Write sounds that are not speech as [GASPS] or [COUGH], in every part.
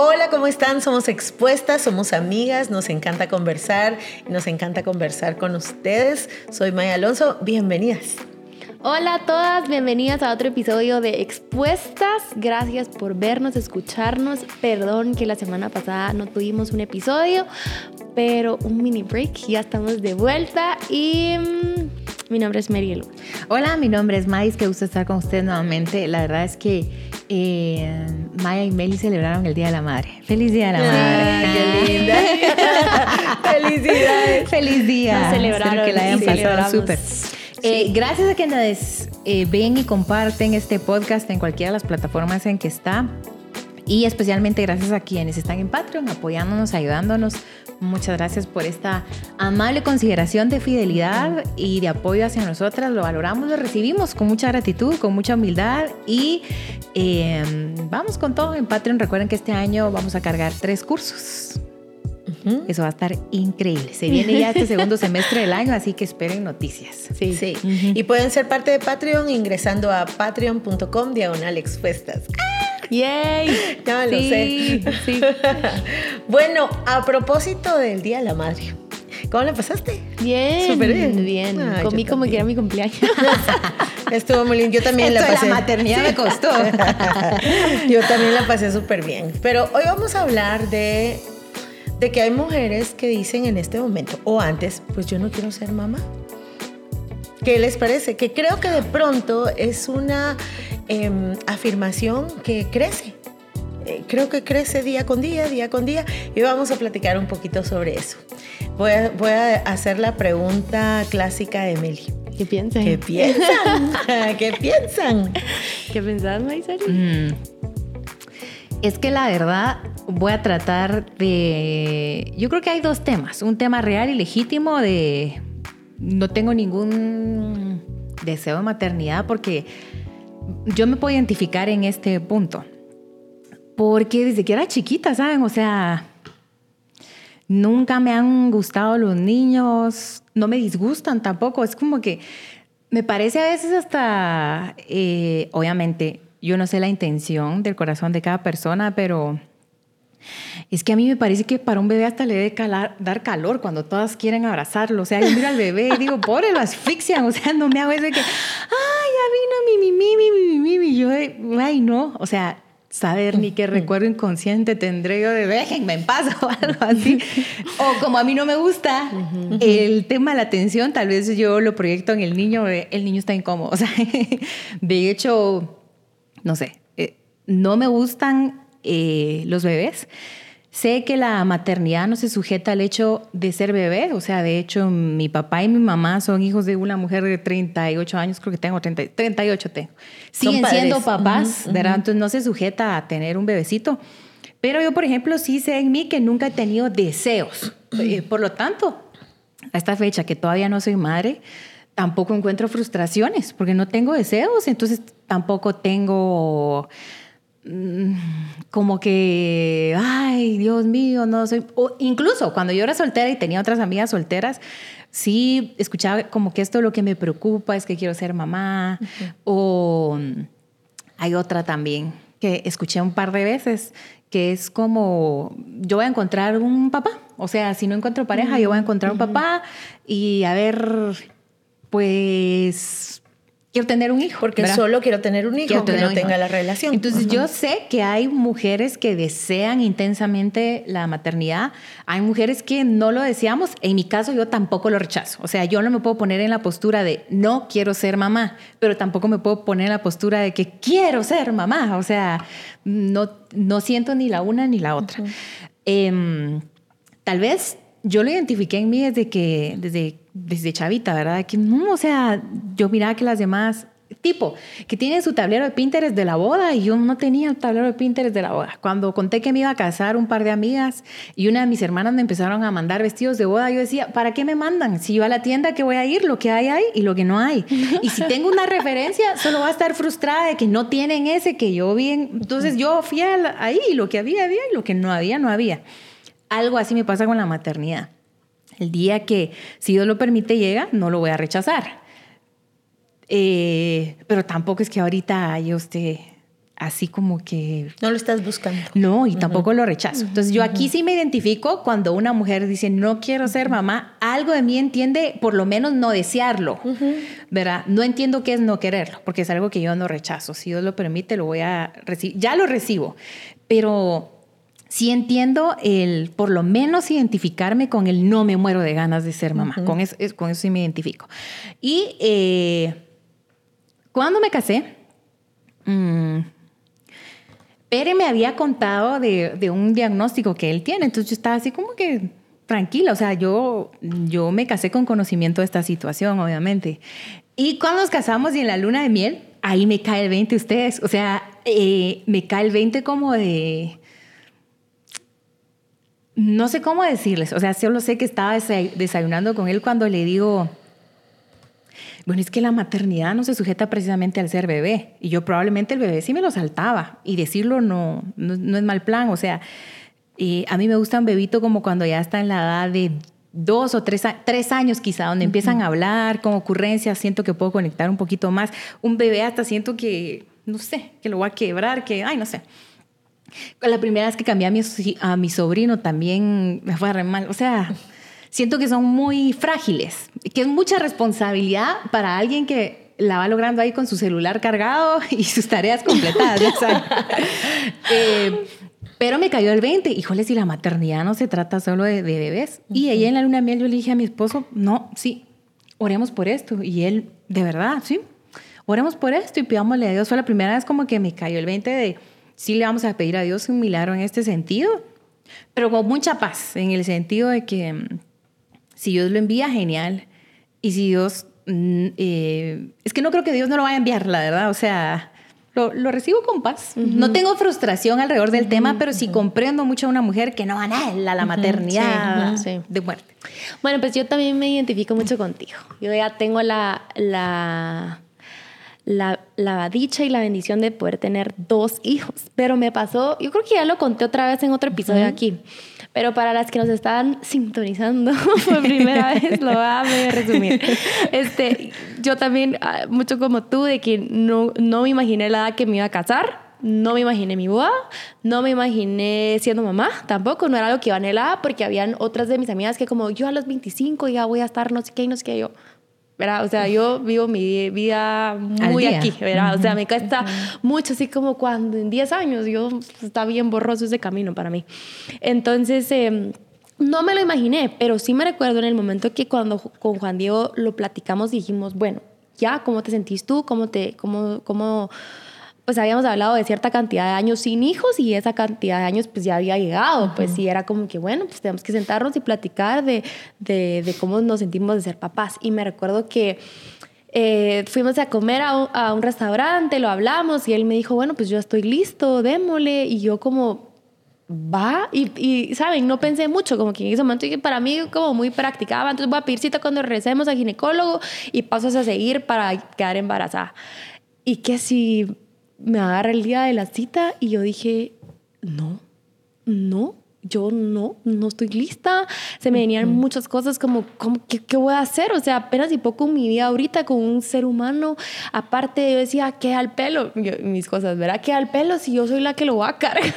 Hola, ¿cómo están? Somos expuestas, somos amigas, nos encanta conversar, nos encanta conversar con ustedes. Soy Maya Alonso, bienvenidas. Hola a todas, bienvenidas a otro episodio de Expuestas. Gracias por vernos, escucharnos. Perdón que la semana pasada no tuvimos un episodio, pero un mini break. Ya estamos de vuelta y mm, mi nombre es Marielo. Hola, mi nombre es Mais, qué gusto estar con ustedes nuevamente. La verdad es que eh, Maya y Meli celebraron el Día de la Madre. ¡Feliz Día de la Madre! ¡Qué linda! [LAUGHS] ¡Felicidades! ¡Feliz día! Nos celebraron, Espero que la hayan pasado súper. Eh, gracias a que nos eh, ven y comparten este podcast en cualquiera de las plataformas en que está. Y especialmente gracias a quienes están en Patreon apoyándonos, ayudándonos. Muchas gracias por esta amable consideración de fidelidad y de apoyo hacia nosotras. Lo valoramos, lo recibimos con mucha gratitud, con mucha humildad y eh, vamos con todo en Patreon. Recuerden que este año vamos a cargar tres cursos. Eso va a estar increíble. Se viene ya este segundo [LAUGHS] semestre del año, así que esperen noticias. Sí, sí. Y pueden ser parte de Patreon ingresando a patreon.com diagonal expuestas. ¡Yay! [LAUGHS] Ya lo Sí, sé. sí. [LAUGHS] bueno, a propósito del Día de la Madre, ¿cómo la pasaste? Bien, Súper bien. bien. Ah, Comí como que era mi cumpleaños. [LAUGHS] Estuvo muy lindo. Yo también Esto la de pasé. la maternidad me costó. Yo también la pasé súper bien. Pero hoy vamos a hablar de, de que hay mujeres que dicen en este momento o antes, pues yo no quiero ser mamá. ¿Qué les parece? Que creo que de pronto es una em, afirmación que crece. Eh, creo que crece día con día, día con día. Y vamos a platicar un poquito sobre eso. Voy a, voy a hacer la pregunta clásica de Meli. ¿Qué piensan? ¿Qué piensan? [LAUGHS] ¿Qué piensan? ¿Qué pensás, Maisari? Mm. Es que la verdad voy a tratar de... Yo creo que hay dos temas. Un tema real y legítimo de... No tengo ningún deseo de maternidad porque yo me puedo identificar en este punto. Porque desde que era chiquita, ¿saben? O sea, nunca me han gustado los niños, no me disgustan tampoco. Es como que me parece a veces hasta, eh, obviamente, yo no sé la intención del corazón de cada persona, pero es que a mí me parece que para un bebé hasta le debe calar- dar calor cuando todas quieren abrazarlo. O sea, yo miro al bebé y digo, [LAUGHS] pobre, lo asfixian. O sea, no me hago ese que, ay, ya vino mi, mi, mi, mi, mi, mi, mi. Yo, ay, no. O sea, saber ni qué recuerdo inconsciente tendré yo de déjenme en paz [LAUGHS] o algo así. [LAUGHS] O como a mí no me gusta el tema de la atención, tal vez yo lo proyecto en el niño, de, el niño está incómodo. [LAUGHS] O sea, de hecho, no sé, eh, no me gustan eh, los bebés. Sé que la maternidad no se sujeta al hecho de ser bebé, o sea, de hecho mi papá y mi mamá son hijos de una mujer de 38 años, creo que tengo 30, 38 tengo. Siguen siendo papás, ¿verdad? Entonces no se sujeta a tener un bebecito. Pero yo, por ejemplo, sí sé en mí que nunca he tenido deseos. Eh, por lo tanto, a esta fecha que todavía no soy madre, tampoco encuentro frustraciones porque no tengo deseos, entonces tampoco tengo como que, ay, Dios mío, no soy... O incluso cuando yo era soltera y tenía otras amigas solteras, sí escuchaba como que esto lo que me preocupa es que quiero ser mamá. O mm, hay otra también que escuché un par de veces que es como yo voy a encontrar un papá, o sea, si no encuentro pareja, yo voy a encontrar un papá y a ver, pues quiero tener un hijo. Porque ¿verdad? solo quiero tener un hijo que no tenga la relación. Entonces Ajá. yo sé que hay mujeres que desean intensamente la maternidad, hay mujeres que no lo deseamos, en mi caso yo tampoco lo rechazo, o sea, yo no me puedo poner en la postura de no quiero ser mamá, pero tampoco me puedo poner en la postura de que quiero ser mamá, o sea, no, no siento ni la una ni la otra. Em, tal vez yo lo identifiqué en mí desde que, desde, desde chavita, ¿verdad? Que no, o sea, yo miraba que las demás, tipo, que tienen su tablero de Pinterest de la boda y yo no tenía el tablero de Pinterest de la boda. Cuando conté que me iba a casar un par de amigas y una de mis hermanas me empezaron a mandar vestidos de boda, yo decía, ¿para qué me mandan? Si yo a la tienda que voy a ir, lo que hay hay y lo que no hay. [LAUGHS] Y si tengo una referencia, solo va a estar frustrada de que no tienen ese que yo vi. en- Entonces yo fui ahí y lo que había, había y lo que no había, no había. Algo así me pasa con la maternidad. El día que, si Dios lo permite, llega, no lo voy a rechazar. Eh, pero tampoco es que ahorita yo esté así como que... No lo estás buscando. No, y tampoco lo rechazo. Entonces yo aquí sí me identifico cuando una mujer dice, no quiero ser mamá, algo de mí entiende por lo menos no desearlo, ¿verdad? No entiendo qué es no quererlo, porque es algo que yo no rechazo. Si Dios lo permite, lo voy a recibir. Ya lo recibo, pero sí entiendo el, por lo menos identificarme con el no me muero de ganas de ser mamá. con, eso, con eso sí me identifico. Y eh, cuando me casé, mmm, Pere me había contado de, un diagnóstico que él tiene, entonces yo estaba así como que tranquila, o sea, yo, yo me casé con conocimiento de esta situación, obviamente. Y cuando nos casamos y en la luna de miel, ahí me cae el 20 ustedes, o sea, eh, me cae el 20 como de... No sé cómo decirles, o sea, solo sé que estaba desayunando con él cuando le digo, bueno, es que la maternidad no se sujeta precisamente al ser bebé. Y yo probablemente el bebé sí me lo saltaba. Y decirlo no, no, es mal plan. O sea, a mí me gusta un bebito como cuando ya está en la edad de dos o tres, tres años quizá, donde empiezan a hablar con ocurrencias, siento que puedo conectar un poquito más. Un bebé hasta siento que, no sé, que lo voy a quebrar, que, ay, no sé. La primera vez que cambié a mi, a mi sobrino también me fue re mal. O sea, siento que son muy frágiles, que es mucha responsabilidad para alguien que la va logrando ahí con su celular cargado [LAUGHS] y sus tareas completadas, [LAUGHS] eh, pero me cayó el 20. Híjole, si la maternidad no se trata solo de, bebés. Y ahí en la luna miel yo le dije a mi esposo, no, sí, oremos por esto. Y él, de verdad, sí, oremos por esto y pidámosle a Dios. Fue la primera vez como que me cayó el 20 de, sí le vamos a pedir a Dios un milagro en este sentido, pero con mucha paz, en el sentido de que si Dios lo envía, genial. Y si Dios... Mm, eh, es que no creo que Dios no lo vaya a enviar, la verdad. O sea, lo, recibo con paz. No tengo frustración alrededor del tema, pero sí comprendo mucho a una mujer que no va a la maternidad de muerte. Bueno, pues yo también me identifico mucho contigo. Yo ya tengo la, la, la, dicha y la bendición de poder tener dos hijos. Pero me pasó, yo creo que ya lo conté otra vez en otro episodio aquí. Pero para las que nos están sintonizando [LAUGHS] por primera [LAUGHS] vez, lo voy a resumir. Este, yo también, ah, mucho como tú, de que no, no me imaginé la edad que me iba a casar. No me imaginé mi boda, no me imaginé siendo mamá, tampoco, no era algo que iba a anhelar porque habían otras de mis amigas que como yo a los 25 ya voy a estar no sé qué y no sé qué, yo, ¿verdad? O sea, yo vivo mi vida muy aquí, ¿verdad? O sea, me cuesta mucho, así como cuando en 10 años, yo, está bien borroso ese camino para mí. Entonces, em, no me lo imaginé, pero sí me recuerdo en el momento que cuando con Juan Diego lo platicamos, dijimos, bueno, ya, ¿cómo te sentís tú? ¿Cómo te, cómo, cómo pues habíamos hablado de cierta cantidad de años sin hijos y esa cantidad de años pues ya había llegado, pues sí era como que bueno, pues tenemos que sentarnos y platicar de, de, cómo nos sentimos de ser papás. Y me recuerdo que eh, fuimos a comer a un, a un, restaurante, lo hablamos y él me dijo, bueno, pues yo estoy listo, démosle. Y yo como, va, y, y, ¿saben? No pensé mucho, como que en ese momento para mí como muy practicaba, entonces voy a pedir cita cuando regresemos al ginecólogo y pasos a seguir para quedar embarazada. Y que si me agarra el día de la cita y yo dije, no, no, yo no, no estoy lista. Se me venían muchas cosas como, ¿qué, voy a hacer? O sea, apenas y poco mi vida ahorita con un ser humano. Aparte, yo decía, ¿qué al pelo? mis cosas, ¿verdad? ¿Qué al pelo si yo soy la que lo va a cargar? [LAUGHS]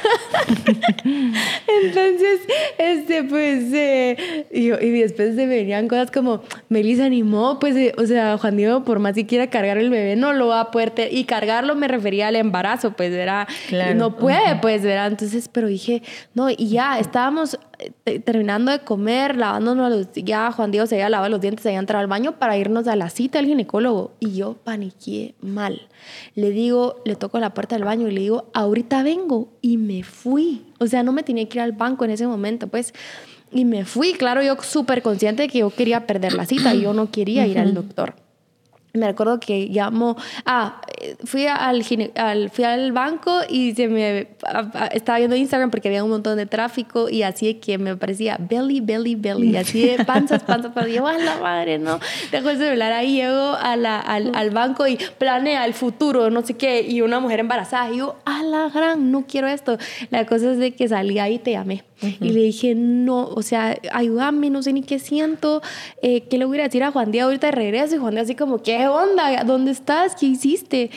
Entonces, este, pues, eh, y, y, después se venían cosas como, Melissa animó, pues, eh, o sea, Juan Diego, por más que quiera cargar el bebé, no lo va a poder. Y cargarlo me refería al embarazo, pues, era, no puede, pues, ¿verdad? Entonces, pero dije, no, y ya, estábamos eh, terminando de comer, lavándonos los, ya Juan Diego se había lavado los dientes, se había entrado al baño para irnos a la cita del ginecólogo y yo paniqué mal. Le digo, le toco la puerta del baño y le digo, ahorita vengo y me fui. O sea, no me tenía que ir al banco en ese momento, pues. Y me fui, claro, yo súper consciente de que yo quería perder la cita y yo no quería ir al doctor me recuerdo que llamó, ah, fui al, al, fui al banco y se me estaba viendo Instagram porque había un montón de tráfico y así que me parecía belly, belly, belly, así de panzas, panzas, panzas. Yo, a la madre, no, dejo el celular ahí, llego a la, al, al, banco y planea el futuro, no sé qué, y una mujer embarazada. Y yo, a la gran, no quiero esto. La cosa es de que salí ahí y te llamé. Y le dije, no, o sea, ayúdame, no sé ni qué siento, eh, ¿qué le voy a decir a Juan Díaz ahorita de regreso? Y Juan Díaz así como, ¿qué onda? ¿Dónde estás? ¿Qué hiciste?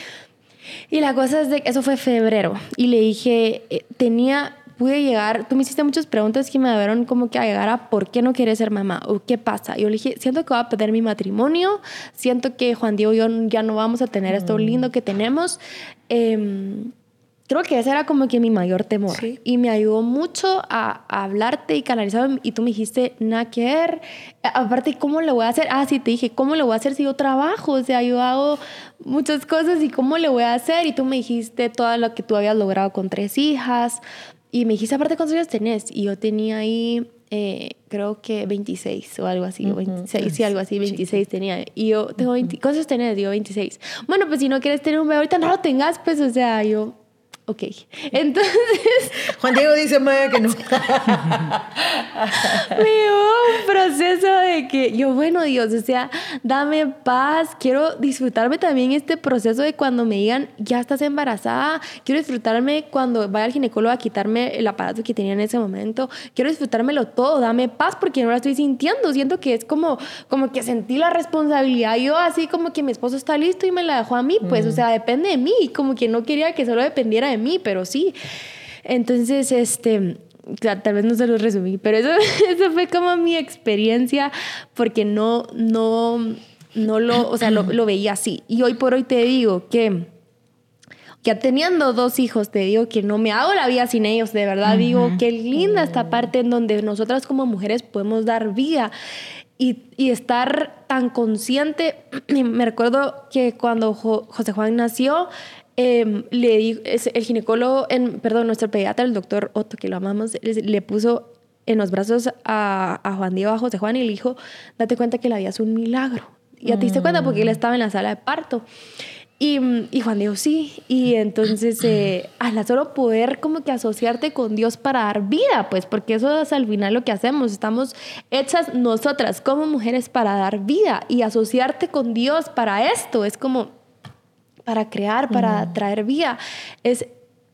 Y la cosa es de que eso fue febrero. Y le dije, eh, tenía, pude llegar, tú me hiciste muchas preguntas que me dieron como que a llegar a por qué no quieres ser mamá o qué pasa. Yo le dije, siento que voy a perder mi matrimonio, siento que Juan Diego y yo ya no vamos a tener esto lindo que tenemos. Eh, creo que ese era como que mi mayor temor. Y me ayudó mucho a, hablarte y canalizar. Y tú me dijiste, nada que ver. Aparte, ¿cómo lo voy a hacer? Ah, sí, te dije, ¿cómo lo voy a hacer si yo trabajo? O sea, yo hago muchas cosas y ¿cómo le voy a hacer? Y tú me dijiste todo lo que tú habías logrado con tres hijas. Y me dijiste, aparte, ¿cuántos años tenés? Y yo tenía ahí... Eh, creo que 26 o algo así, o 26, sí, algo así, 26 tenía. Y yo tengo 20, ¿cuántos tenés? Digo, 26. Bueno, pues si no quieres tener un bebé ahorita, no lo tengas, pues, o sea, yo, Ok. Entonces. [LAUGHS] Juan Diego dice, Maya, que no. [LAUGHS] me un proceso de que yo, bueno, Dios, o sea, dame paz. Quiero disfrutarme también este proceso de cuando me digan, ya estás embarazada. Quiero disfrutarme cuando vaya al ginecólogo a quitarme el aparato que tenía en ese momento. Quiero disfrutármelo todo. Dame paz porque no la estoy sintiendo. Siento que es como, como que sentí la responsabilidad. Yo, así como que mi esposo está listo y me la dejó a mí, pues, o sea, depende de mí. Como que no quería que solo dependiera de mí, pero sí. Entonces, este, tal vez no se lo resumí, pero eso, [LAUGHS] eso fue como mi experiencia porque no, no, no lo, o sea, lo, lo veía así. Y hoy por hoy te digo que que teniendo dos hijos, te digo que no me hago la vida sin ellos, de verdad digo, qué linda esta parte en donde nosotras como mujeres podemos dar vida y, y estar tan consciente. [CLEARS THROAT] me recuerdo que cuando José Juan nació, eh, le el ginecólogo, en, perdón, nuestro pediatra, el doctor Otto, que lo amamos, le, puso en los brazos a, a, Juan Diego, a José Juan, y le dijo, date cuenta que la vida es un milagro. Y ya te diste cuenta porque él estaba en la sala de parto. Y, y Juan Diego sí. Y entonces, eh, [CLEARS THROAT] la solo poder como que asociarte con Dios para dar vida, pues, porque eso es al final lo que hacemos. Estamos hechas nosotras como mujeres para dar vida y asociarte con Dios para esto. Es como, para crear, para traer vida. Es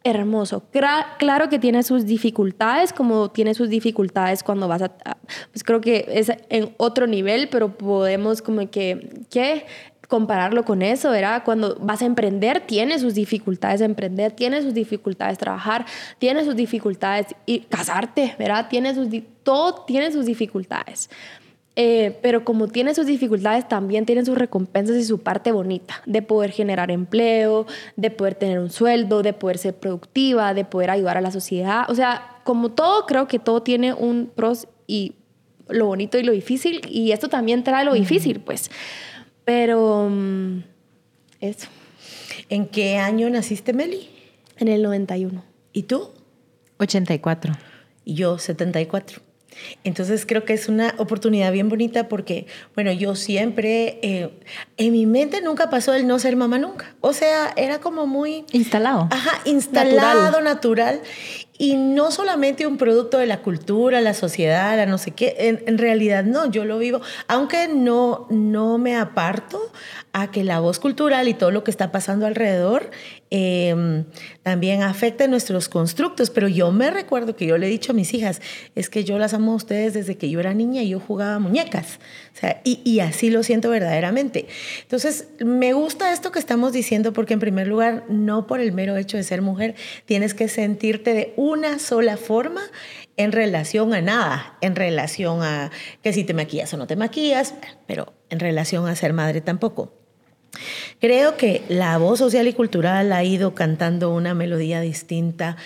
hermoso. claro que tiene sus dificultades, como tiene sus dificultades cuando vas a, pues creo que es en otro nivel, pero podemos como que, ¿qué? compararlo con eso, ¿verdad? Cuando vas a emprender, tiene sus dificultades emprender, tiene sus dificultades trabajar, tiene sus dificultades y casarte, ¿verdad? Tiene sus, todo tiene sus dificultades. Eh, pero como tiene sus dificultades, también tiene sus recompensas y su parte bonita de poder generar empleo, de poder tener un sueldo, de poder ser productiva, de poder ayudar a la sociedad. O sea, como todo, creo que todo tiene un pros y lo bonito y lo difícil. Y esto también trae lo difícil, pues. Pero mm, eso. ¿En qué año naciste, Meli? En el 91. ¿Y tú? 84. Y yo, 74. Entonces creo que es una oportunidad bien bonita porque, bueno, yo siempre, eh, en mi mente nunca pasó el no ser mamá nunca. O sea, era como muy... Instalado. Ajá, instalado, natural. Y no solamente un producto de la cultura, la sociedad, la no sé qué, en, en, realidad no, yo lo vivo, aunque no, no me aparto a que la voz cultural y todo lo que está pasando alrededor eh, también afecta nuestros constructos. Pero yo me recuerdo que yo le he dicho a mis hijas, es que yo las amo a ustedes desde que yo era niña y yo jugaba muñecas. O sea, y, y así lo siento verdaderamente. Entonces, me gusta esto que estamos diciendo porque en primer lugar, no por el mero hecho de ser mujer, tienes que sentirte de una sola forma en relación a nada, en relación a que si te maquillas o no te maquillas, pero en relación a ser madre tampoco. Creo que la voz social y cultural ha ido cantando una melodía distinta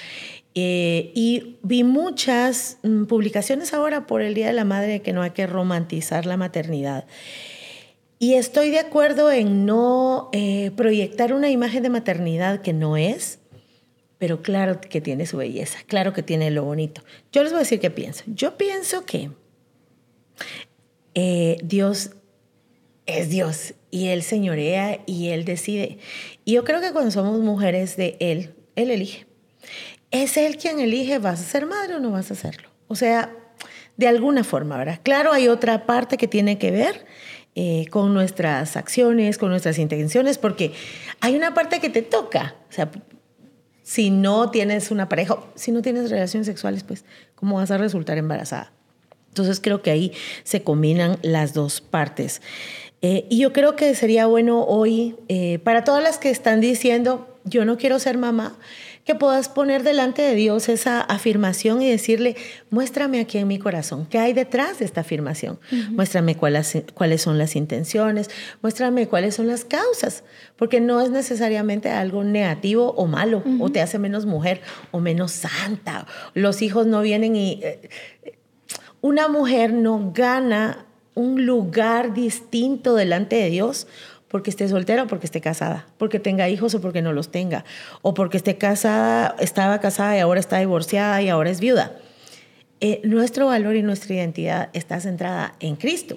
eh, y vi muchas mm, publicaciones ahora por el Día de la Madre que no hay que romantizar la maternidad. Y estoy de acuerdo en no eh, proyectar una imagen de maternidad que no es, pero claro que tiene su belleza, claro que tiene lo bonito. Yo les voy a decir qué pienso. Yo pienso que eh, Dios es Dios y Él señorea y Él decide. Y yo creo que cuando somos mujeres de Él, Él elige. Es Él quien elige, ¿vas a ser madre o no vas a hacerlo? O sea, de alguna forma, ¿verdad? Claro, hay otra parte que tiene que ver eh, con nuestras acciones, con nuestras intenciones, porque hay una parte que te toca. O sea, si no tienes una pareja, si no tienes relaciones sexuales, pues, ¿cómo vas a resultar embarazada? Entonces creo que ahí se combinan las dos partes. Eh, y yo creo que sería bueno hoy, eh, para todas las que están diciendo, yo no quiero ser mamá, que puedas poner delante de Dios esa afirmación y decirle, muéstrame aquí en mi corazón, ¿qué hay detrás de esta afirmación? Muéstrame cuáles, cuáles son las intenciones, muéstrame cuáles son las causas, porque no es necesariamente algo negativo o malo, o te hace menos mujer o menos santa. Los hijos no vienen y... Eh, una mujer no gana un lugar distinto delante de Dios porque esté soltera o porque esté casada, porque tenga hijos o porque no los tenga, o porque esté casada, estaba casada y ahora está divorciada y ahora es viuda. Eh, nuestro valor y nuestra identidad está centrada en Cristo.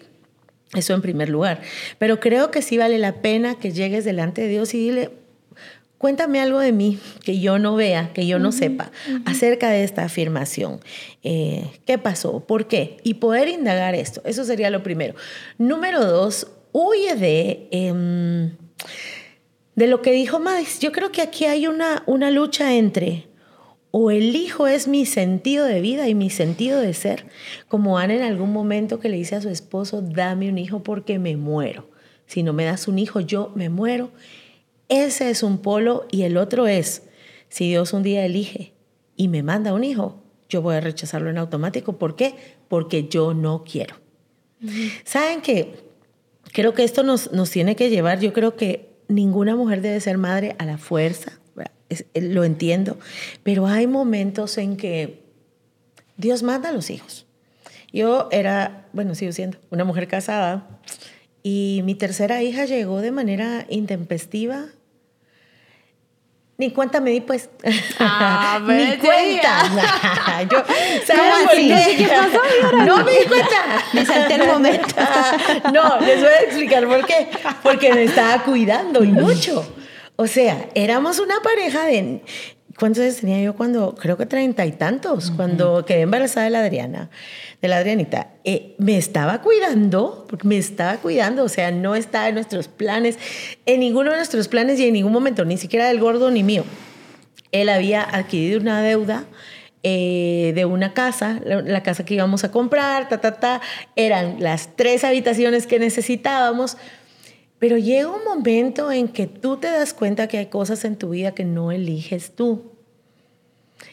Eso en primer lugar. Pero creo que sí vale la pena que llegues delante de Dios y dile, cuéntame algo de mí que yo no vea, que yo no sepa, acerca de esta afirmación. Eh, ¿Qué pasó? ¿Por qué? Y poder indagar esto. Eso sería lo primero. Número dos, huye de, em, de lo que dijo Madis. Yo creo que aquí hay una, una lucha entre o el hijo es mi sentido de vida y mi sentido de ser, como Ana en algún momento que le dice a su esposo, dame un hijo porque me muero. Si no me das un hijo, yo me muero. Ese es un polo y el otro es, si Dios un día elige y me manda un hijo, yo voy a rechazarlo en automático. ¿Por qué? Porque yo no quiero. ¿Saben qué? creo que esto nos, nos tiene que llevar, yo creo que ninguna mujer debe ser madre a la fuerza, eh, lo entiendo, pero hay momentos en que Dios manda a los hijos. Yo era, bueno, sigo siendo una mujer casada y mi tercera hija llegó de manera intempestiva ni cuenta me di, pues. Ah, [LAUGHS] Ni cuenta. [LAUGHS] Yo, [LAUGHS] ¿Sabes por qué? ¿Qué pasó? No me di cuenta. Me salté el momento. no, les voy a explicar por qué. Porque me estaba cuidando y mucho. O sea, éramos una pareja de ¿Cuántos años tenía yo cuando, creo que treinta y tantos, cuando quedé embarazada de la Adriana, de la Adrianita? Eh, me estaba cuidando, porque me estaba cuidando, o sea, no estaba en nuestros planes, en ninguno de nuestros planes y en ningún momento, ni siquiera del gordo ni mío. Él había adquirido una deuda eh, de una casa, la, casa que íbamos a comprar, ta, ta, ta, eran las tres habitaciones que necesitábamos. Pero llega un momento en que tú te das cuenta que hay cosas en tu vida que no eliges tú.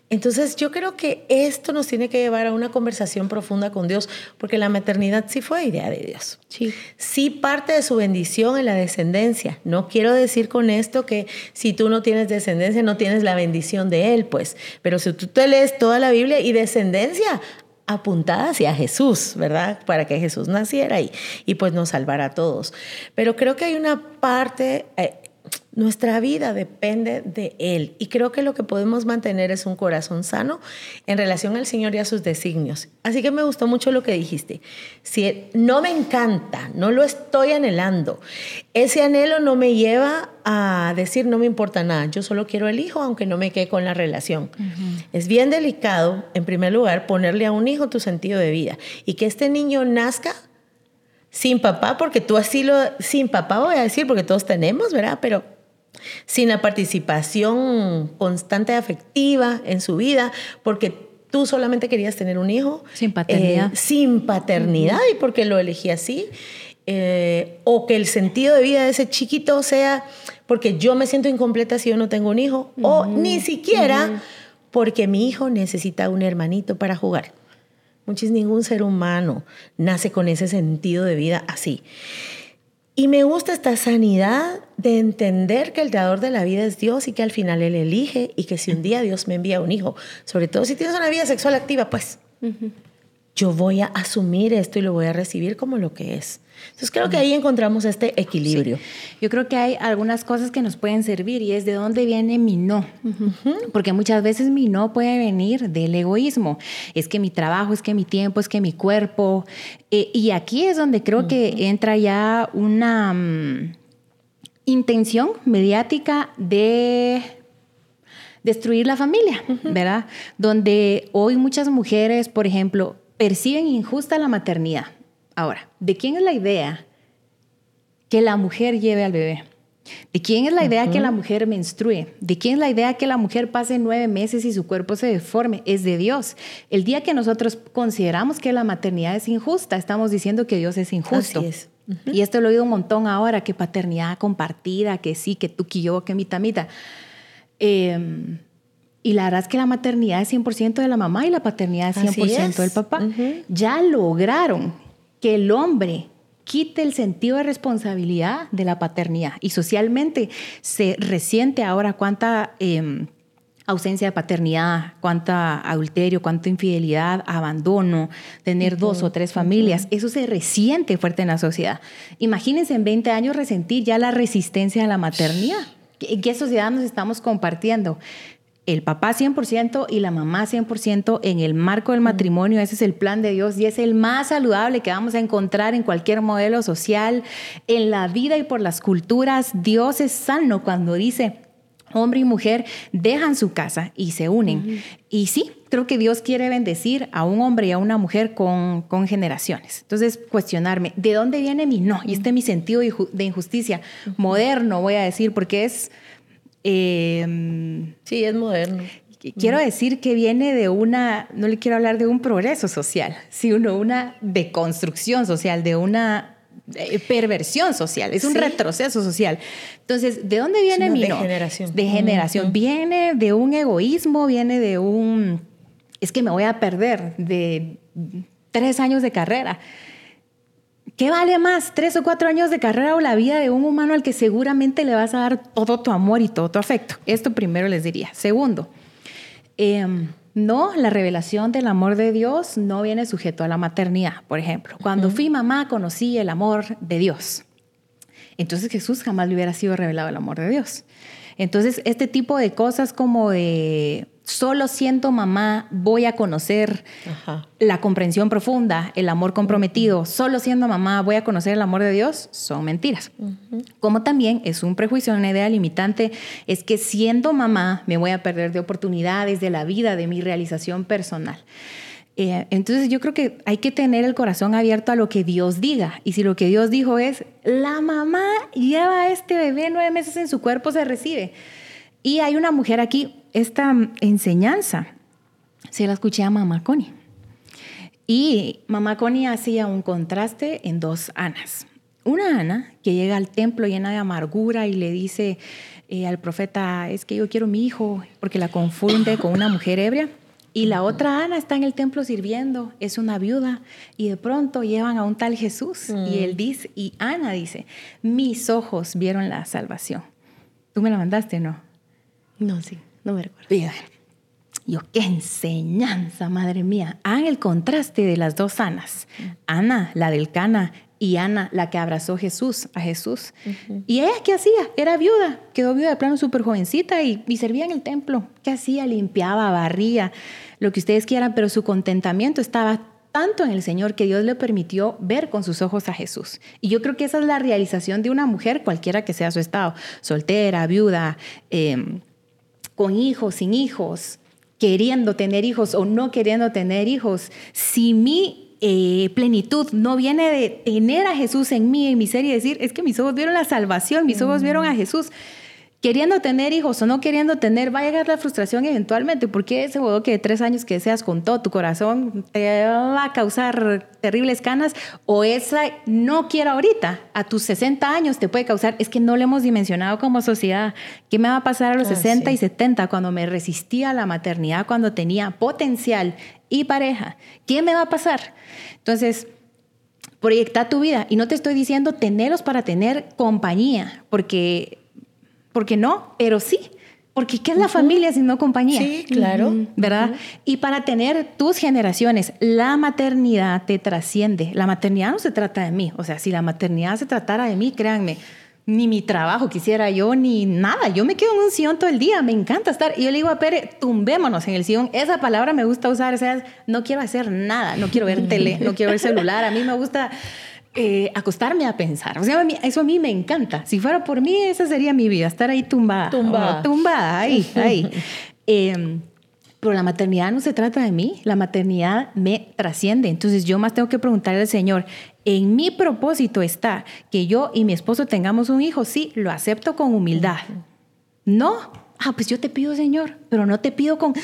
Entonces yo creo que esto nos tiene que llevar a una conversación profunda con Dios, porque la maternidad sí fue idea de Dios. Sí. Sí parte de su bendición en la descendencia. No quiero decir con esto que si tú no tienes descendencia no tienes la bendición de Él, pues. Pero si tú te lees toda la Biblia y descendencia, apuntada hacia Jesús, ¿verdad? Para que Jesús naciera y, y pues nos salvara a todos. Pero creo que hay una parte, eh, nuestra vida depende de Él y creo que lo que podemos mantener es un corazón sano en relación al Señor y a sus designios. Así que me gustó mucho lo que dijiste. Si no me encanta, no lo estoy anhelando, ese anhelo no me lleva a decir no me importa nada, yo solo quiero el hijo aunque no me quede con la relación. Es bien delicado, en primer lugar, ponerle a un hijo tu sentido de vida y que este niño nazca sin papá, porque tú así lo, sin papá voy a decir, porque todos tenemos, ¿verdad? Pero sin la participación constante afectiva en su vida, porque tú solamente querías tener un hijo. Sin paternidad. Eh, sin paternidad y porque lo elegí así. Eh, o que el sentido de vida de ese chiquito sea porque yo me siento incompleta si yo no tengo un hijo, o ni siquiera porque mi hijo necesita un hermanito para jugar. Muchis, ningún ser humano nace con ese sentido de vida así. Y me gusta esta sanidad de entender que el dador de la vida es Dios y que al final Él elige y que si un día Dios me envía un hijo, sobre todo si tienes una vida sexual activa, pues yo voy a asumir esto y lo voy a recibir como lo que es. Entonces creo que ahí encontramos este equilibrio. Yo creo que hay algunas cosas que nos pueden servir y es de dónde viene mi no. Porque muchas veces mi no puede venir del egoísmo. Es que mi trabajo, es que mi tiempo, es que mi cuerpo. Eh, y aquí es donde creo que entra ya una mm, intención mediática de destruir la familia, ¿verdad? Donde hoy muchas mujeres, por ejemplo, perciben injusta la maternidad Ahora, ¿de quién es la idea que la mujer lleve al bebé? ¿De quién es la idea que la mujer menstrue? ¿De quién es la idea que la mujer pase nueve meses y su cuerpo se deforme? Es de Dios. El día que nosotros consideramos que la maternidad es injusta, estamos diciendo que Dios es injusto. es. Y esto lo he oído un montón ahora, que paternidad compartida, que sí, que tú, que yo, que mitad, mitad. Em, y la verdad es que la maternidad es 100% de la mamá y la paternidad es 100% del papá. Ya lograron que el hombre quite el sentido de responsabilidad de la paternidad. Y socialmente se resiente ahora cuánta em, ausencia de paternidad, cuánta adulterio, cuánta infidelidad, abandono, tener dos o tres familias. Eso se resiente fuerte en la sociedad. Imagínense en 20 años resentir ya la resistencia a la maternidad. ¿En qué sociedad nos estamos compartiendo? El papá 100% y la mamá 100% en el marco del matrimonio. Ese es el plan de Dios y es el más saludable que vamos a encontrar en cualquier modelo social, en la vida y por las culturas. Dios es sano cuando dice, hombre y mujer dejan su casa y se unen. Y sí, creo que Dios quiere bendecir a un hombre y a una mujer con, con generaciones. Entonces, cuestionarme, ¿de dónde viene mi no? Y este es mi sentido de injusticia moderno, voy a decir, porque es Em, sí, es moderno. Quiero decir que viene de una, no le quiero hablar de un progreso social, sino una deconstrucción social, de una eh, perversión social, es un retroceso social. Entonces, ¿de dónde viene mi no? Degeneración. De generación. Viene de un egoísmo, viene de un, es que me voy a perder de tres años de carrera. ¿Qué vale más, tres o cuatro años de carrera o la vida de un humano al que seguramente le vas a dar todo tu amor y todo tu afecto? Esto primero les diría. Segundo, em, no, la revelación del amor de Dios no viene sujeto a la maternidad, por ejemplo. Cuando fui mamá conocí el amor de Dios. Entonces Jesús jamás le hubiera sido revelado el amor de Dios. Entonces, este tipo de cosas como de solo siendo mamá voy a conocer la comprensión profunda, el amor comprometido, solo siendo mamá voy a conocer el amor de Dios, son mentiras. Como también es un prejuicio, una idea limitante, es que siendo mamá me voy a perder de oportunidades de la vida, de mi realización personal. Eh, entonces yo creo que hay que tener el corazón abierto a lo que Dios diga. Y si lo que Dios dijo es, la mamá lleva a este bebé nueve meses en su cuerpo, se recibe. Y hay una mujer aquí, esta enseñanza, se la escuché a mamá Connie. Y mamá Connie hacía un contraste en dos Anas. Una Ana que llega al templo llena de amargura y le dice eh, al profeta, es que yo quiero mi hijo, porque la confunde con una mujer ebria. Y la otra Ana está en el templo sirviendo, es una viuda, y de pronto llevan a un tal Jesús. Y mm. él dice, y Ana dice, mis ojos vieron la salvación. ¿Tú me la mandaste, no? No, sí, no me recuerdo. Bien. Yo, qué enseñanza, madre mía. Hagan el contraste de las dos Anas. Ana, la del Cana, y Ana, la que abrazó Jesús, a Jesús. ¿Y ella qué hacía? Era viuda, quedó viuda de plano súper jovencita y, y, servía en el templo. ¿Qué hacía? Limpiaba, barría, lo que ustedes quieran, pero su contentamiento estaba tanto en el Señor que Dios le permitió ver con sus ojos a Jesús. Y yo creo que esa es la realización de una mujer, cualquiera que sea su estado, soltera, viuda, eh, con hijos, sin hijos, queriendo tener hijos o no queriendo tener hijos, si mi eh, plenitud no viene de tener a Jesús en mí, en mi ser y decir, es que mis ojos vieron la salvación, mis ojos vieron a mm. Jesús, queriendo tener hijos o no queriendo tener, va a llegar la frustración eventualmente, porque ese bodoque de tres años que deseas con todo tu corazón te va a causar terribles canas, o esa no quiero ahorita, a tus 60 años te puede causar, es que no lo hemos dimensionado como sociedad. ¿Qué me va a pasar a los 60 ah, y 70 cuando me resistía a la maternidad, cuando tenía potencial y pareja? ¿Qué me va a pasar? Entonces, proyecta tu vida. Y no te estoy diciendo tenerlos para tener compañía, porque porque no, pero sí. Porque ¿qué es la familia si no compañía? Sí, claro. ¿Verdad? Y para tener tus generaciones, la maternidad te trasciende. La maternidad no se trata de mí. O sea, si la maternidad se tratara de mí, créanme, ni mi trabajo quisiera yo, ni nada. Yo me quedo en un sillón todo el día, me encanta estar. Y yo le digo a Pere, tumbémonos en el sillón. Esa palabra me gusta usar, o sea, no quiero hacer nada, no quiero ver tele, no quiero ver celular. A mí me gusta eh, acostarme a pensar. O sea, eso a mí me encanta. Si fuera por mí, esa sería mi vida, estar ahí tumbada. Tumbada. tumbada, ahí, [LAUGHS] ahí. Em, pero la maternidad no se trata de mí, la maternidad me trasciende. Entonces yo más tengo que preguntarle al Señor, en mi propósito está que yo y mi esposo tengamos un hijo, sí, lo acepto con humildad. No, Ah, pues yo te pido, Señor, pero no te pido con,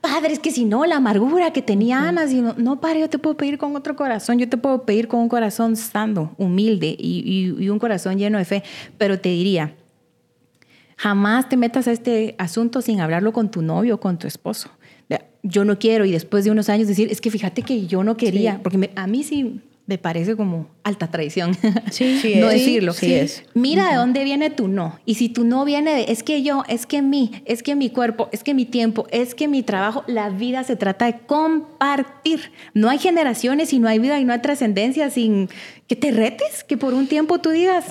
Padre, es que si no, la amargura que tenía Ana, sino, no, Padre, yo te puedo pedir con otro corazón, yo te puedo pedir con un corazón sano, humilde y, un corazón lleno de fe, pero te diría, Jamás te metas a este asunto sin hablarlo con tu novio o con tu esposo. Yo no quiero y después de unos años decir, es que fíjate que yo no quería, porque a mí sí me parece como alta traición sí, [LAUGHS] sí no es. decirlo. Sí es. Mira de dónde viene tu no. Y si tu no viene de, es que yo, es que mí, es que mi cuerpo, es que mi tiempo, es que mi trabajo, la vida se trata de compartir. No hay generaciones y no hay vida y no hay trascendencia sin que te retes, que por un tiempo tú digas,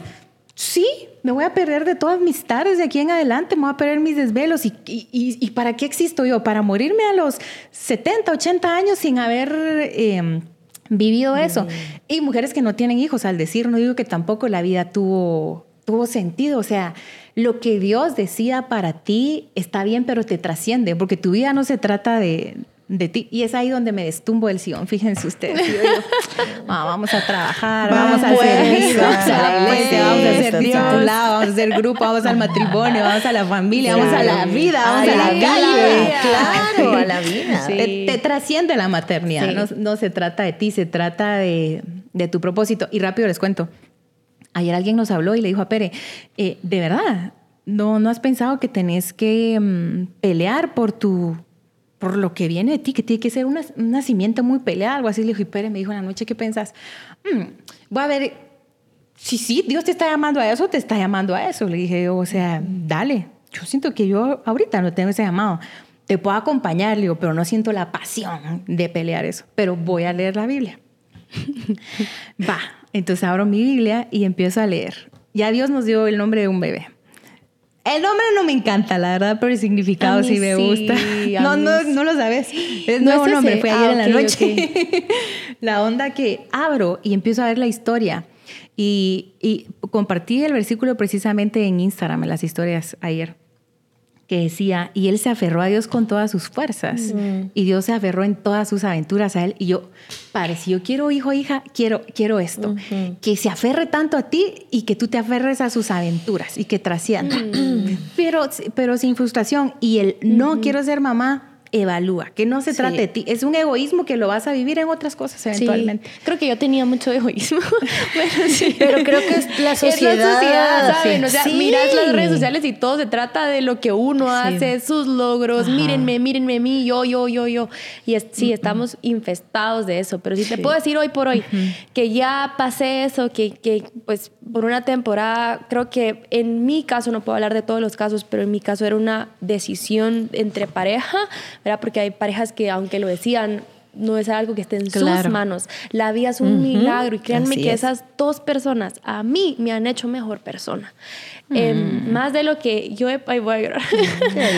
sí, me voy a perder de todas mis tardes de aquí en adelante, me voy a perder mis desvelos. ¿Y, y, y para qué existo yo? Para morirme a los 70, 80 años sin haber... Eh, vivido eso. Y mujeres que no tienen hijos, al decir, no digo que tampoco la vida tuvo, tuvo sentido, o sea, lo que Dios decía para ti está bien, pero te trasciende, porque tu vida no se trata de, de ti. Y es ahí donde me destumbo el sillón, fíjense ustedes. Yo, yo, [LAUGHS] vamos a trabajar, vamos, vamos a servir, vamos a la iglesia, vamos a hacer discipulado, vamos a hacer grupo, vamos al matrimonio, vamos a la familia, claro. vamos a la vida, vamos a, a la, la calle. Claro, a la vida. Sí. Te, te, trasciende la maternidad, sí. no, no, se trata de ti, se trata de, de, tu propósito. Y rápido les cuento. Ayer alguien nos habló y le dijo a Pere, eh, de verdad, no, no has pensado que tenés que um, pelear por tu por lo que viene de ti, que tiene que ser una, un nacimiento muy peleado, algo así. Le dijo, Pere me dijo en la noche, ¿qué pensás? Mm, voy a ver, si sí, Dios te está llamando a eso, te está llamando a eso. Le dije, o sea, dale. Yo siento que yo ahorita no tengo ese llamado. Te puedo acompañar, le digo, pero no siento la pasión de pelear eso. Pero voy a leer la Biblia. [LAUGHS] Va, entonces abro mi Biblia y empiezo a leer. Ya Dios nos dio el nombre de un bebé. El nombre no me encanta, la verdad, pero el significado sí me sí, gusta. No, no, no lo sabes. [GASPS] Es nuevo es nombre, fue ayer ah, en la okay, noche. okay. [LAUGHS] la onda que abro y empiezo a ver la historia. Y, y, compartí el versículo precisamente en Instagram, en las historias ayer, que decía, y él se aferró a Dios con todas sus fuerzas, Mm. y Dios se aferró en todas sus aventuras a él. Y yo, padre, si yo quiero hijo, hija, quiero, quiero esto, que se aferre tanto a ti y que tú te aferres a sus aventuras y que trascienda. [CLEARS THROAT] pero, pero sin frustración. Y el no quiero ser mamá, evalúa, que no se Sí. trate de ti. Es un egoísmo que lo vas a vivir en otras cosas Sí, eventualmente. creo que yo tenía mucho egoísmo. [LAUGHS] bueno, sí. Pero creo que es la sociedad. Es la sociedad, ¿saben? O sea, miras las redes sociales y todo se trata de lo que uno hace, sus logros, Ajá. mírenme, mírenme a mí, yo, yo, yo, yo. Y es- sí, estamos infestados de eso, pero sí, te puedo decir hoy por hoy que ya pasé eso, que, que pues por una temporada, creo que en mi caso, no puedo hablar de todos los casos, pero en mi caso era una decisión entre pareja, ¿verdad? Porque hay parejas que aunque lo decían, no es algo que esté en Claro. sus manos. La vida es un Ujú. milagro y créanme Así que es. esas dos personas a mí me han hecho mejor persona. Eh, más de lo que yo he... Ay, voy a llorar.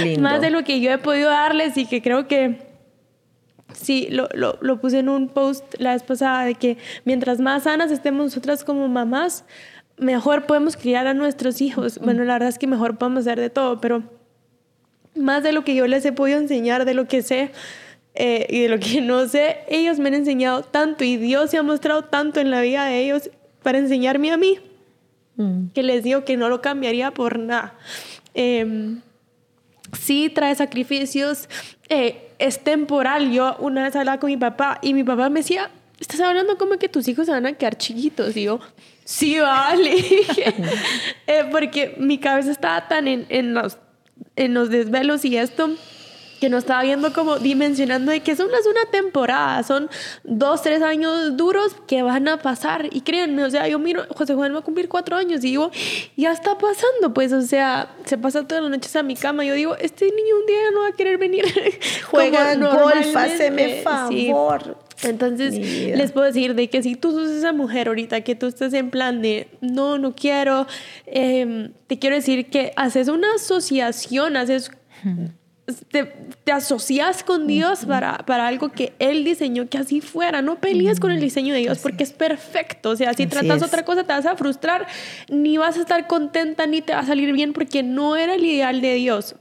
Qué [LAUGHS] más de lo que yo he podido darles y que creo que... Sí, lo, lo, lo puse en un post la vez pasada de que mientras más sanas estemos nosotras como mamás, mejor podemos criar a nuestros hijos. Bueno, la verdad es que mejor podemos hacer de todo, pero más de lo que yo les he podido enseñar, de lo que sé eh, y de lo que [LAUGHS] no sé, ellos me han enseñado tanto y Dios se ha mostrado tanto en la vida de ellos para enseñarme a mí, Mm. que les digo que no lo cambiaría por nada. Eh, sí trae sacrificios, eh, es temporal. Yo una vez hablaba con mi papá y mi papá me decía, estás hablando como que tus hijos se van a quedar chiquitos. Y yo, sí, vale. [LAUGHS] [LAUGHS] Eh, porque mi cabeza estaba tan en, en, los, en los desvelos y esto que no estaba viendo como dimensionando de que son las una temporada, son dos, tres años duros que van a pasar. Y créanme, o sea, yo miro, José Juan va a cumplir cuatro años y digo, ya está pasando, pues, o sea, se pasa todas las noches a mi cama. Yo digo, este niño un día no va a querer venir. [LAUGHS] Juega golf, haceme Sí. Entonces, les puedo decir de que si tú sos esa mujer ahorita, que tú estás en plan de, no, no quiero, eh, te quiero decir que haces una asociación, haces, te, te asocias con Dios para, para algo que Él diseñó que así fuera. No pelees con el diseño de Dios porque es perfecto. O sea, si Así tratas es. otra cosa te vas a frustrar, ni vas a estar contenta, ni te va a salir bien porque no era el ideal de Dios.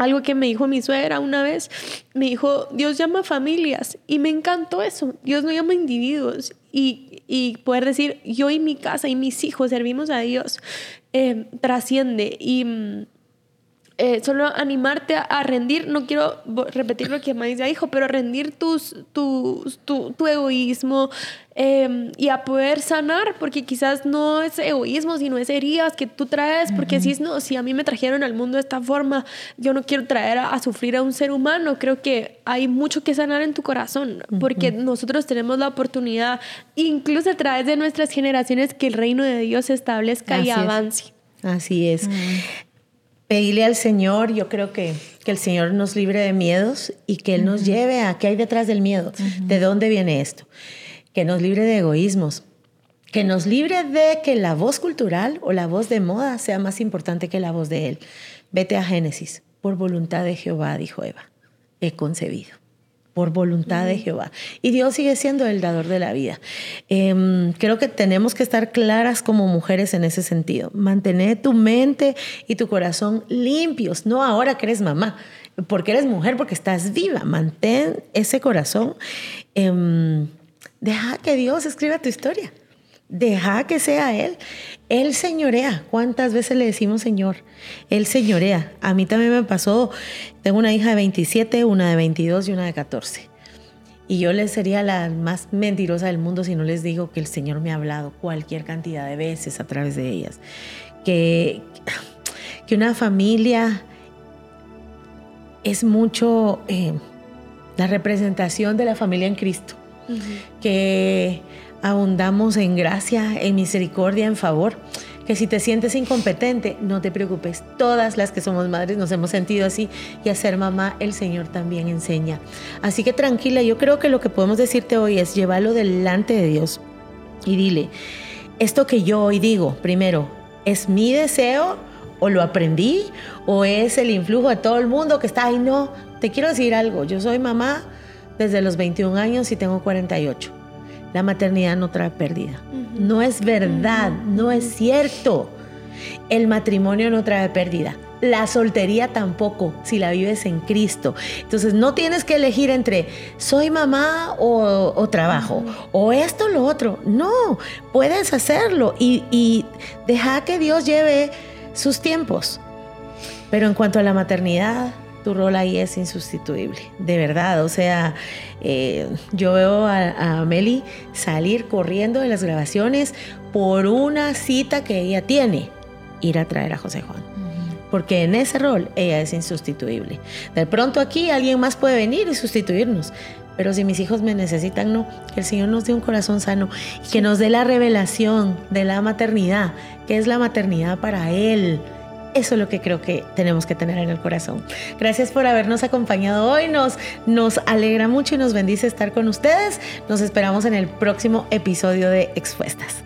Algo que me dijo mi suegra una vez, me dijo, Dios llama familias y me encantó eso, Dios no llama individuos y, y poder decir, yo y mi casa y mis hijos servimos a Dios, eh, trasciende. Y mm, eh, solo animarte a, rendir, no quiero repetir lo que Maíz ya dijo, pero rendir tus, tus, tu, tu egoísmo, Em, y a poder sanar, porque quizás no es egoísmo, sino es heridas que tú traes, porque si, no, si a mí me trajeron al mundo de esta forma, yo no quiero traer a, sufrir a un ser humano, creo que hay mucho que sanar en tu corazón, porque nosotros tenemos la oportunidad, incluso a través de nuestras generaciones, que el reino de Dios se establezca y avance. Así es. Pedirle al Señor, yo creo que, que, el Señor nos libre de miedos y que Él nos lleve a qué hay detrás del miedo, de dónde viene esto que nos libre de egoísmos, que nos libre de que la voz cultural o la voz de moda sea más importante que la voz de Él. Vete a Génesis, por voluntad de Jehová, dijo Eva, he concebido, por voluntad de Jehová. Y Dios sigue siendo el dador de la vida. Em, creo que tenemos que estar claras como mujeres en ese sentido. Mantener tu mente y tu corazón limpios, no ahora que eres mamá, porque eres mujer, porque estás viva. Mantén ese corazón. Em, Deja que Dios escriba tu historia. Deja que sea Él. Él señorea. ¿Cuántas veces le decimos Señor? Él señorea. A mí también me pasó. Tengo una hija de 27, una de 22 y una de 14. Y yo les sería la más mentirosa del mundo si no les digo que el Señor me ha hablado cualquier cantidad de veces a través de ellas. Que, que una familia es mucho eh, la representación de la familia en Cristo que abundamos en gracia, en misericordia, en favor. Que si te sientes incompetente, no te preocupes. Todas las que somos madres nos hemos sentido así y a ser mamá el Señor también enseña. Así que tranquila, yo creo que lo que podemos decirte hoy es llevarlo delante de Dios y dile, esto que yo hoy digo, primero, ¿es mi deseo o lo aprendí o es el influjo de todo el mundo que está ahí? No, te quiero decir algo, yo soy mamá desde los 21 años y tengo 48. La maternidad no trae pérdida. No es verdad, no es cierto. El matrimonio no trae pérdida. La soltería tampoco, si la vives en Cristo. Entonces no tienes que elegir entre soy mamá o, trabajo, o esto o lo otro. No, puedes hacerlo y, y deja que Dios lleve sus tiempos. Pero en cuanto a la maternidad, tu rol ahí es insustituible, de verdad. O sea, eh, yo veo a, Meli salir corriendo de las grabaciones por una cita que ella tiene, ir a traer a José Juan. Porque en ese rol ella es insustituible. De pronto aquí alguien más puede venir y sustituirnos. Pero si mis hijos me necesitan, no. Que el Señor nos dé un corazón sano y que nos dé la revelación de la maternidad, que es la maternidad para Él eso es lo que creo que tenemos que tener en el corazón. Gracias por habernos acompañado hoy. Nos, nos alegra mucho y nos bendice estar con ustedes. Nos esperamos en el próximo episodio de Expuestas.